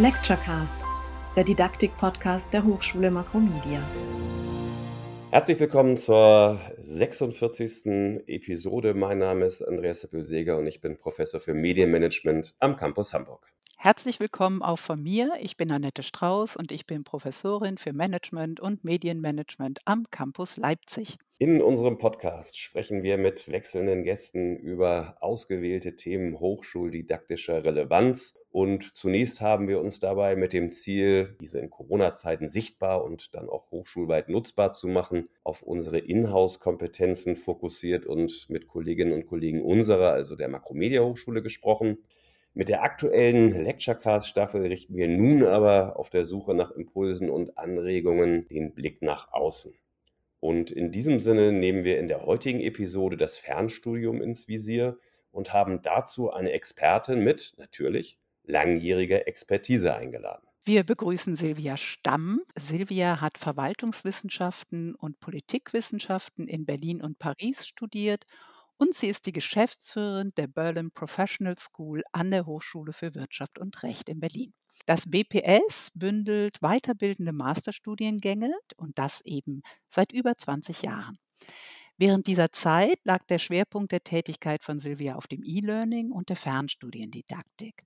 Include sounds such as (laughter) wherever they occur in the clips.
Lecturecast, der Didaktik-Podcast der Hochschule Makromedia. Herzlich willkommen zur 46. Episode. Mein Name ist Andreas Seppel-Seger und ich bin Professor für Medienmanagement am Campus Hamburg. Herzlich willkommen auch von mir. Ich bin Annette Strauß und ich bin Professorin für Management und Medienmanagement am Campus Leipzig. In unserem Podcast sprechen wir mit wechselnden Gästen über ausgewählte Themen hochschuldidaktischer Relevanz. Und zunächst haben wir uns dabei mit dem Ziel, diese in Corona-Zeiten sichtbar und dann auch hochschulweit nutzbar zu machen, auf unsere Inhouse-Kompetenzen fokussiert und mit Kolleginnen und Kollegen unserer, also der Makromedia Hochschule, gesprochen. Mit der aktuellen Lecturecast-Staffel richten wir nun aber auf der Suche nach Impulsen und Anregungen den Blick nach außen. Und in diesem Sinne nehmen wir in der heutigen Episode das Fernstudium ins Visier und haben dazu eine Expertin mit, natürlich, langjähriger Expertise eingeladen. Wir begrüßen Silvia Stamm. Silvia hat Verwaltungswissenschaften und Politikwissenschaften in Berlin und Paris studiert und sie ist die Geschäftsführerin der Berlin Professional School an der Hochschule für Wirtschaft und Recht in Berlin. Das BPS bündelt weiterbildende Masterstudiengänge und das eben seit über 20 Jahren. Während dieser Zeit lag der Schwerpunkt der Tätigkeit von Silvia auf dem E-Learning und der Fernstudiendidaktik.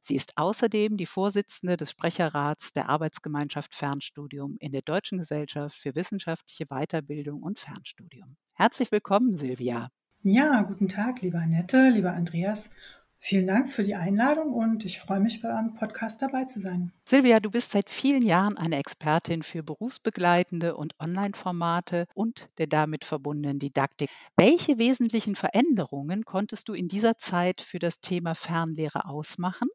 Sie ist außerdem die Vorsitzende des Sprecherrats der Arbeitsgemeinschaft Fernstudium in der Deutschen Gesellschaft für wissenschaftliche Weiterbildung und Fernstudium. Herzlich willkommen, Silvia. Ja, guten Tag, lieber Annette, lieber Andreas. Vielen Dank für die Einladung und ich freue mich, bei eurem Podcast dabei zu sein. Silvia, du bist seit vielen Jahren eine Expertin für berufsbegleitende und Online-Formate und der damit verbundenen Didaktik. Welche wesentlichen Veränderungen konntest du in dieser Zeit für das Thema Fernlehre ausmachen?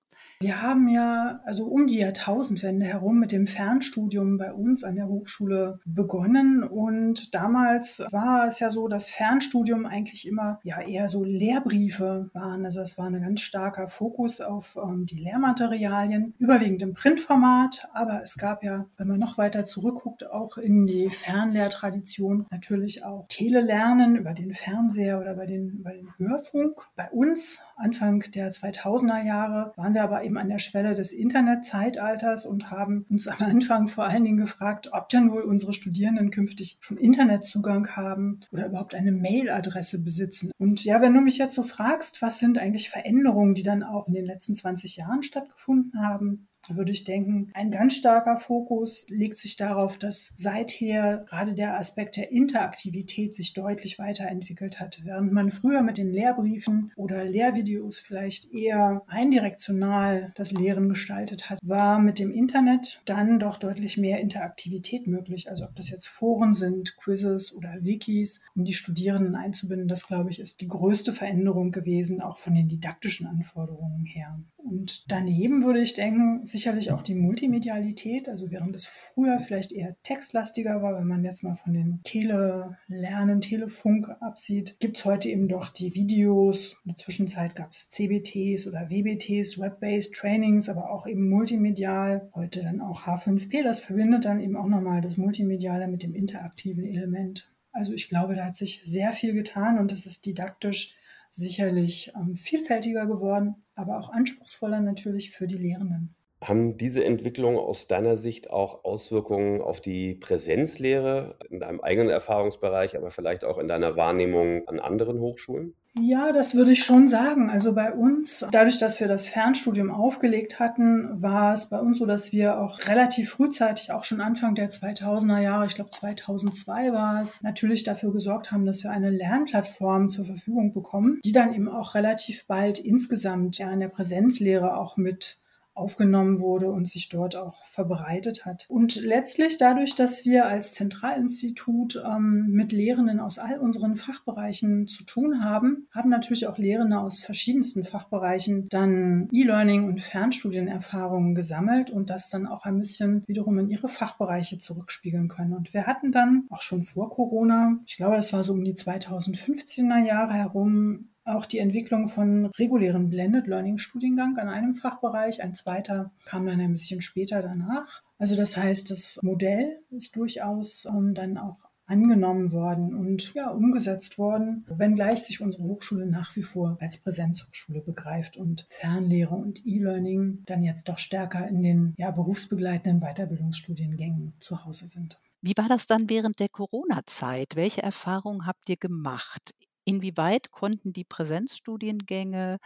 Wir haben ja also um die Jahrtausendwende herum mit dem Fernstudium bei uns an der Hochschule begonnen und damals war es ja so, dass Fernstudium eigentlich immer ja eher so Lehrbriefe waren. Also es war ein ganz starker Fokus auf ähm, die Lehrmaterialien, überwiegend im Printformat, aber es gab ja, wenn man noch weiter zurückguckt, auch in die Fernlehrtradition natürlich auch Telelernen über den Fernseher oder über den, über den Hörfunk. Bei uns Anfang der 2000er Jahre waren wir aber eben an der Schwelle des Internetzeitalters und haben uns am Anfang vor allen Dingen gefragt, ob denn wohl unsere Studierenden künftig schon Internetzugang haben oder überhaupt eine Mailadresse besitzen. Und ja, wenn du mich jetzt so fragst, was sind eigentlich Veränderungen, die dann auch in den letzten 20 Jahren stattgefunden haben, würde ich denken, ein ganz starker Fokus legt sich darauf, dass seither gerade der Aspekt der Interaktivität sich deutlich weiterentwickelt hat. Während man früher mit den Lehrbriefen oder Lehrvideos vielleicht eher eindirektional das Lehren gestaltet hat, war mit dem Internet dann doch deutlich mehr Interaktivität möglich. Also ob das jetzt Foren sind, Quizzes oder Wikis, um die Studierenden einzubinden, das glaube ich ist die größte Veränderung gewesen, auch von den didaktischen Anforderungen her. Und daneben würde ich denken, sicherlich auch die Multimedialität. Also während es früher vielleicht eher textlastiger war, wenn man jetzt mal von den Telelernen, Telefunk absieht, gibt es heute eben doch die Videos. In der Zwischenzeit gab es CBTs oder WBTs, Web-Based Trainings, aber auch eben multimedial. Heute dann auch H5P. Das verbindet dann eben auch nochmal das Multimediale mit dem interaktiven Element. Also ich glaube, da hat sich sehr viel getan und es ist didaktisch sicherlich ähm, vielfältiger geworden, aber auch anspruchsvoller natürlich für die Lehrenden. Haben diese Entwicklungen aus deiner Sicht auch Auswirkungen auf die Präsenzlehre in deinem eigenen Erfahrungsbereich, aber vielleicht auch in deiner Wahrnehmung an anderen Hochschulen? Ja, das würde ich schon sagen. Also bei uns, dadurch, dass wir das Fernstudium aufgelegt hatten, war es bei uns so, dass wir auch relativ frühzeitig, auch schon Anfang der 2000er Jahre, ich glaube 2002 war es, natürlich dafür gesorgt haben, dass wir eine Lernplattform zur Verfügung bekommen, die dann eben auch relativ bald insgesamt ja in der Präsenzlehre auch mit aufgenommen wurde und sich dort auch verbreitet hat. Und letztlich dadurch, dass wir als Zentralinstitut ähm, mit Lehrenden aus all unseren Fachbereichen zu tun haben, haben natürlich auch Lehrende aus verschiedensten Fachbereichen dann E-Learning und Fernstudienerfahrungen gesammelt und das dann auch ein bisschen wiederum in ihre Fachbereiche zurückspiegeln können. Und wir hatten dann auch schon vor Corona, ich glaube, das war so um die 2015er Jahre herum, auch die Entwicklung von regulären Blended Learning Studiengang an einem Fachbereich. Ein zweiter kam dann ein bisschen später danach. Also das heißt, das Modell ist durchaus ähm, dann auch angenommen worden und ja, umgesetzt worden, wenngleich sich unsere Hochschule nach wie vor als Präsenzhochschule begreift und Fernlehre und E-Learning dann jetzt doch stärker in den ja, berufsbegleitenden Weiterbildungsstudiengängen zu Hause sind. Wie war das dann während der Corona-Zeit? Welche Erfahrungen habt ihr gemacht? Inwieweit konnten die Präsenzstudiengänge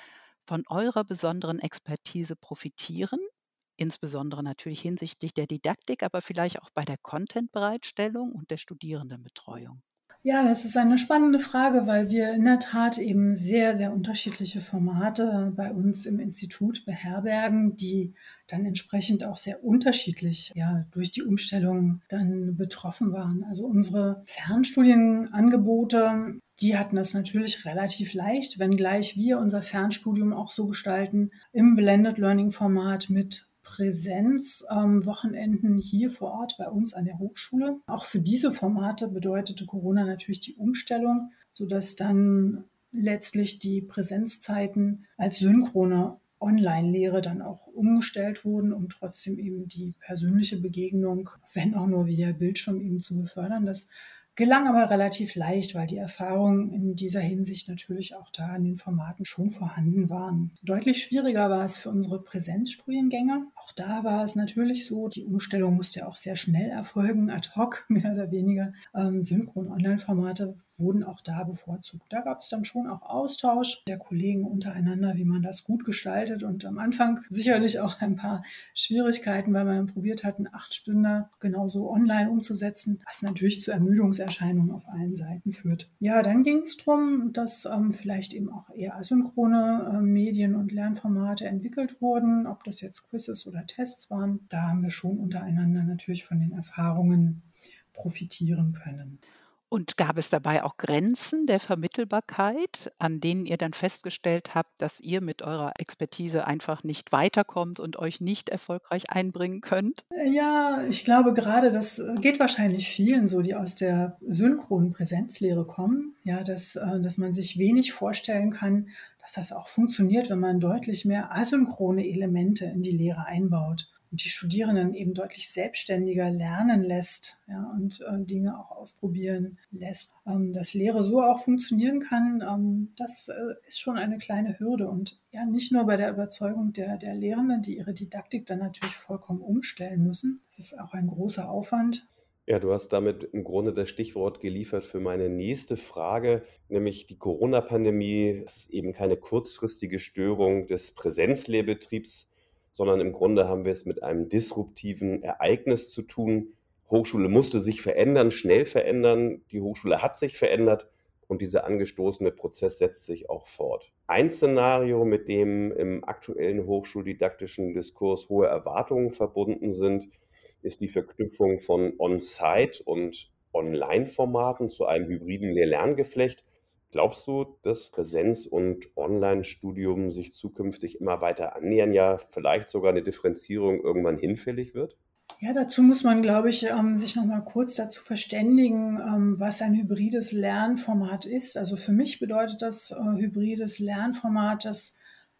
von eurer besonderen Expertise profitieren? Insbesondere natürlich hinsichtlich der Didaktik, aber vielleicht auch bei der Content-Bereitstellung und der Studierendenbetreuung. Ja, das ist eine spannende Frage, weil wir in der Tat eben sehr, sehr unterschiedliche Formate bei uns im Institut beherbergen, die dann entsprechend auch sehr unterschiedlich ja, durch die Umstellung dann betroffen waren. Also unsere Fernstudienangebote, die hatten es natürlich relativ leicht, wenngleich wir unser Fernstudium auch so gestalten im Blended Learning Format mit Präsenzwochenenden hier vor Ort bei uns an der Hochschule. Auch für diese Formate bedeutete Corona natürlich die Umstellung, sodass dann letztlich die Präsenzzeiten als synchrone Online-Lehre dann auch umgestellt wurden, um trotzdem eben die persönliche Begegnung, wenn auch nur via Bildschirm eben zu befördern. Das Gelang aber relativ leicht, weil die Erfahrungen in dieser Hinsicht natürlich auch da in den Formaten schon vorhanden waren. Deutlich schwieriger war es für unsere Präsenzstudiengänge. Auch da war es natürlich so, die Umstellung musste auch sehr schnell erfolgen, ad hoc (laughs) mehr oder weniger. Ähm, Synchron-Online-Formate wurden auch da bevorzugt. Da gab es dann schon auch Austausch der Kollegen untereinander, wie man das gut gestaltet und am Anfang sicherlich auch ein paar Schwierigkeiten, weil man probiert hat, einen acht Stunden genauso online umzusetzen, was natürlich zu Ermüdungs Erscheinungen auf allen Seiten führt. Ja, dann ging es darum, dass ähm, vielleicht eben auch eher asynchrone äh, Medien und Lernformate entwickelt wurden, ob das jetzt Quizzes oder Tests waren. Da haben wir schon untereinander natürlich von den Erfahrungen profitieren können. Und gab es dabei auch Grenzen der Vermittelbarkeit, an denen ihr dann festgestellt habt, dass ihr mit eurer Expertise einfach nicht weiterkommt und euch nicht erfolgreich einbringen könnt? Ja, ich glaube gerade, das äh, geht wahrscheinlich vielen so, die aus der synchronen Präsenzlehre kommen, ja, dass, äh, dass man sich wenig vorstellen kann, dass das auch funktioniert, wenn man deutlich mehr asynchrone Elemente in die Lehre einbaut und die Studierenden eben deutlich selbstständiger lernen lässt ja, und äh, Dinge auch ausprobieren lässt. Ähm, dass Lehre so auch funktionieren kann, ähm, das äh, ist schon eine kleine Hürde. Und ja, nicht nur bei der Überzeugung der, der Lehrenden, die ihre Didaktik dann natürlich vollkommen umstellen müssen. Das ist auch ein großer Aufwand. Ja, du hast damit im Grunde das Stichwort geliefert für meine nächste Frage, nämlich die Corona-Pandemie. Ist eben keine kurzfristige Störung des Präsenzlehrbetriebs, sondern im Grunde haben wir es mit einem disruptiven Ereignis zu tun. Hochschule musste sich verändern, schnell verändern. Die Hochschule hat sich verändert und dieser angestoßene Prozess setzt sich auch fort. Ein Szenario, mit dem im aktuellen hochschuldidaktischen Diskurs hohe Erwartungen verbunden sind, ist die Verknüpfung von On-Site und Online-Formaten zu einem hybriden Lehr-Lerngeflecht. Glaubst du, dass Präsenz- und Online-Studium sich zukünftig immer weiter annähern, ja vielleicht sogar eine Differenzierung irgendwann hinfällig wird? Ja, dazu muss man, glaube ich, ähm, sich noch mal kurz dazu verständigen, ähm, was ein hybrides Lernformat ist. Also für mich bedeutet das äh, hybrides Lernformat, dass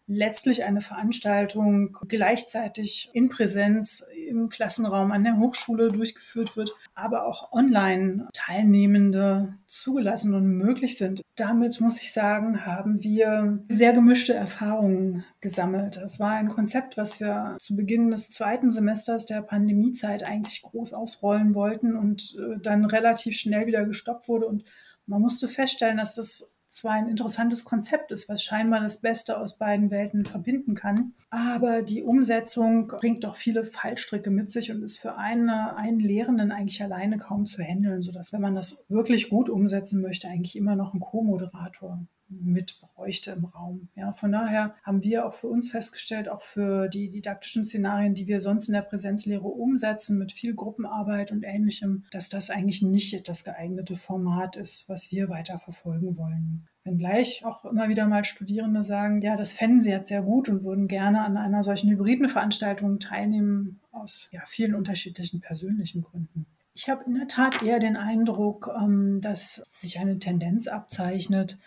letztlich eine Veranstaltung gleichzeitig in Präsenz im Klassenraum an der Hochschule durchgeführt wird, aber auch online Teilnehmende zugelassen und möglich sind. Damit muss ich sagen, haben wir sehr gemischte Erfahrungen gesammelt. Es war ein Konzept, was wir zu Beginn des zweiten Semesters der Pandemiezeit eigentlich groß ausrollen wollten und äh, dann relativ schnell wieder gestoppt wurde und man musste feststellen, dass das zwar ein interessantes Konzept ist, was scheinbar das Beste aus beiden Welten verbinden kann, aber die Umsetzung bringt doch viele Fallstricke mit sich und ist für eine, einen Lehrenden eigentlich alleine kaum zu handeln, sodass, wenn man das wirklich gut umsetzen möchte, eigentlich immer noch ein Co-Moderator mit bräuchte im Raum. Ja, von daher haben wir auch für uns festgestellt, auch für die didaktischen Szenarien, die wir sonst in der Präsenzlehre umsetzen, mit viel Gruppenarbeit und ähnlichem, dass das eigentlich nicht das geeignete Format ist, was wir weiter verfolgen wollen. Wenngleich auch immer wieder mal Studierende sagen, ja, das fänden sie jetzt sehr gut und würden gerne an einer solchen hybriden Veranstaltung teilnehmen, aus ja, vielen unterschiedlichen persönlichen Gründen. Ich habe in der Tat eher den Eindruck, ähm, dass sich eine Tendenz abzeichnet,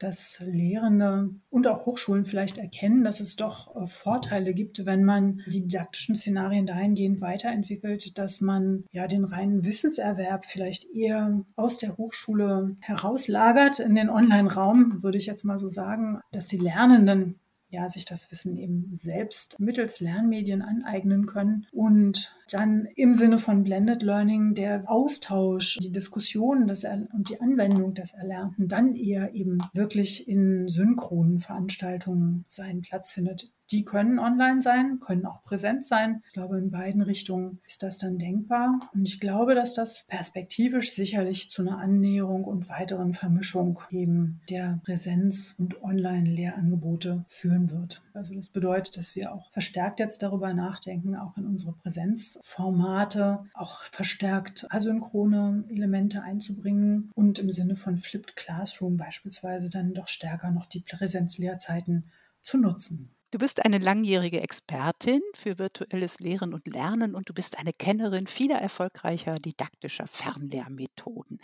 dass Lehrende und auch Hochschulen vielleicht erkennen, dass es doch äh, Vorteile gibt, wenn man die didaktischen Szenarien dahingehend weiterentwickelt, dass man ja den reinen Wissenserwerb vielleicht eher aus der Hochschule herauslagert in den Online-Raum, würde ich jetzt mal so sagen, dass die Lernenden ja, sich das Wissen eben selbst mittels Lernmedien aneignen können und dann im Sinne von Blended Learning der Austausch, die Diskussion das und die Anwendung des Erlernten dann eher eben wirklich in synchronen Veranstaltungen seinen Platz findet. Die können online sein, können auch präsent sein. Ich glaube, in beiden Richtungen ist das dann denkbar. Und ich glaube, dass das perspektivisch sicherlich zu einer Annäherung und weiteren Vermischung eben der Präsenz- und Online-Lehrangebote führen wird. Also das bedeutet, dass wir auch verstärkt jetzt darüber nachdenken, auch in unsere Präsenzformate auch verstärkt asynchrone Elemente einzubringen und im Sinne von Flipped Classroom beispielsweise dann doch stärker noch die Präsenzlehrzeiten zu nutzen. Du bist eine langjährige Expertin für virtuelles Lehren und Lernen und du bist eine Kennerin vieler erfolgreicher didaktischer Fernlehrmethoden.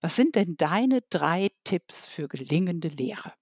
Was sind denn deine drei Tipps für gelingende Lehre?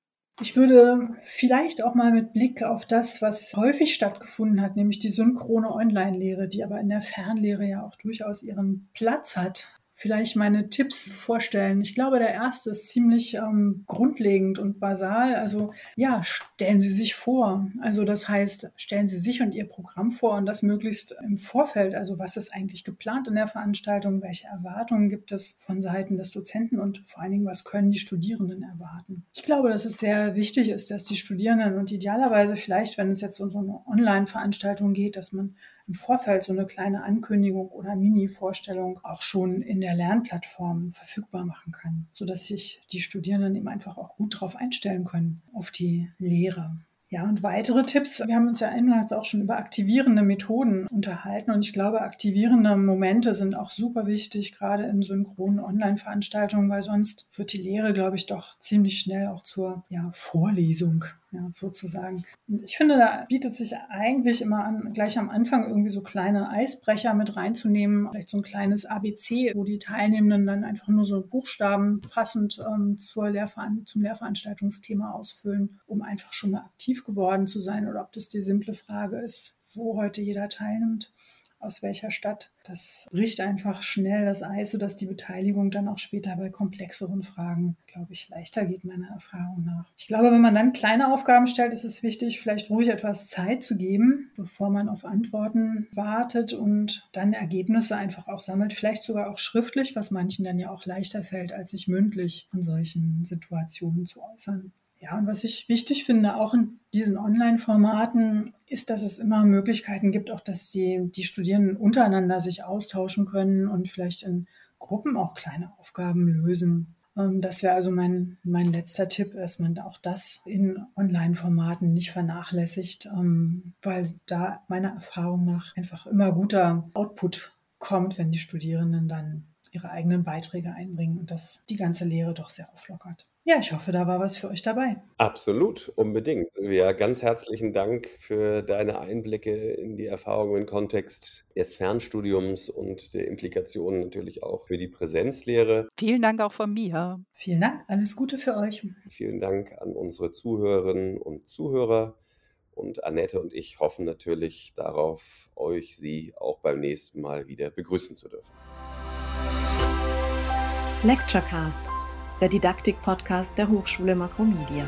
Ich würde vielleicht auch mal mit Blick auf das, was häufig stattgefunden hat, nämlich die synchrone Online-Lehre, die aber in der Fernlehre ja auch durchaus ihren Platz hat, vielleicht meine Tipps vorstellen. Ich glaube, der erste ist ziemlich ähm, grundlegend und basal. Also ja, stellen Sie sich vor. Also das heißt, stellen Sie sich und Ihr Programm vor und das möglichst im Vorfeld. Also was ist eigentlich geplant in der Veranstaltung? Welche Erwartungen gibt es von Seiten des Dozenten und vor allen Dingen, was können die Studierenden erwarten? Ich glaube, dass es sehr wichtig ist, dass die Studierenden und idealerweise vielleicht, wenn es jetzt um so eine Online-Veranstaltung geht, dass man im Vorfeld so eine kleine Ankündigung oder Mini-Vorstellung auch schon in der Lernplattform verfügbar machen kann, sodass sich die Studierenden eben einfach auch gut darauf einstellen können, auf die Lehre. Ja, und weitere Tipps. Wir haben uns ja eingangs auch schon über aktivierende Methoden unterhalten und ich glaube, aktivierende Momente sind auch super wichtig, gerade in synchronen Online-Veranstaltungen, weil sonst wird die Lehre, glaube ich, doch ziemlich schnell auch zur ja, Vorlesung ja, sozusagen. Und ich finde, da bietet sich eigentlich immer an, gleich am Anfang irgendwie so kleine Eisbrecher mit reinzunehmen, vielleicht so ein kleines ABC, wo die Teilnehmenden dann einfach nur so Buchstaben passend ähm, zur Lehrveran zum Lehrveranstaltungsthema ausfüllen, um einfach schon mal aktiv geworden zu sein oder ob das die simple Frage ist, wo heute jeder teilnimmt aus welcher Stadt. Das bricht einfach schnell das Eis, sodass die Beteiligung dann auch später bei komplexeren Fragen, glaube ich, leichter geht, meiner Erfahrung nach. Ich glaube, wenn man dann kleine Aufgaben stellt, ist es wichtig, vielleicht ruhig etwas Zeit zu geben, bevor man auf Antworten wartet und dann Ergebnisse einfach auch sammelt, vielleicht sogar auch schriftlich, was manchen dann ja auch leichter fällt, als sich mündlich von solchen Situationen zu äußern. Ja, und was ich wichtig finde, auch in diesen Online-Formaten, ist, dass es immer Möglichkeiten gibt, auch dass die, die Studierenden untereinander sich austauschen können und vielleicht in Gruppen auch kleine Aufgaben lösen. Ähm, das wäre also mein, mein letzter Tipp, dass man auch das in Online-Formaten nicht vernachlässigt, ähm, weil da meiner Erfahrung nach einfach immer guter Output kommt, wenn die Studierenden dann ihre eigenen Beiträge einbringen und das die ganze Lehre doch sehr auflockert. Ja, ich hoffe, da war was für euch dabei. Absolut, unbedingt. Silvia, ganz herzlichen Dank für deine Einblicke in die Erfahrungen im Kontext des Fernstudiums und der Implikationen natürlich auch für die Präsenzlehre. Vielen Dank auch von mir. Vielen Dank, alles Gute für euch. Vielen Dank an unsere Zuhörerinnen und Zuhörer. Und Annette und ich hoffen natürlich darauf, euch sie auch beim nächsten Mal wieder begrüßen zu dürfen. Lecturecast, der Didaktik-Podcast der Hochschule Makromedia.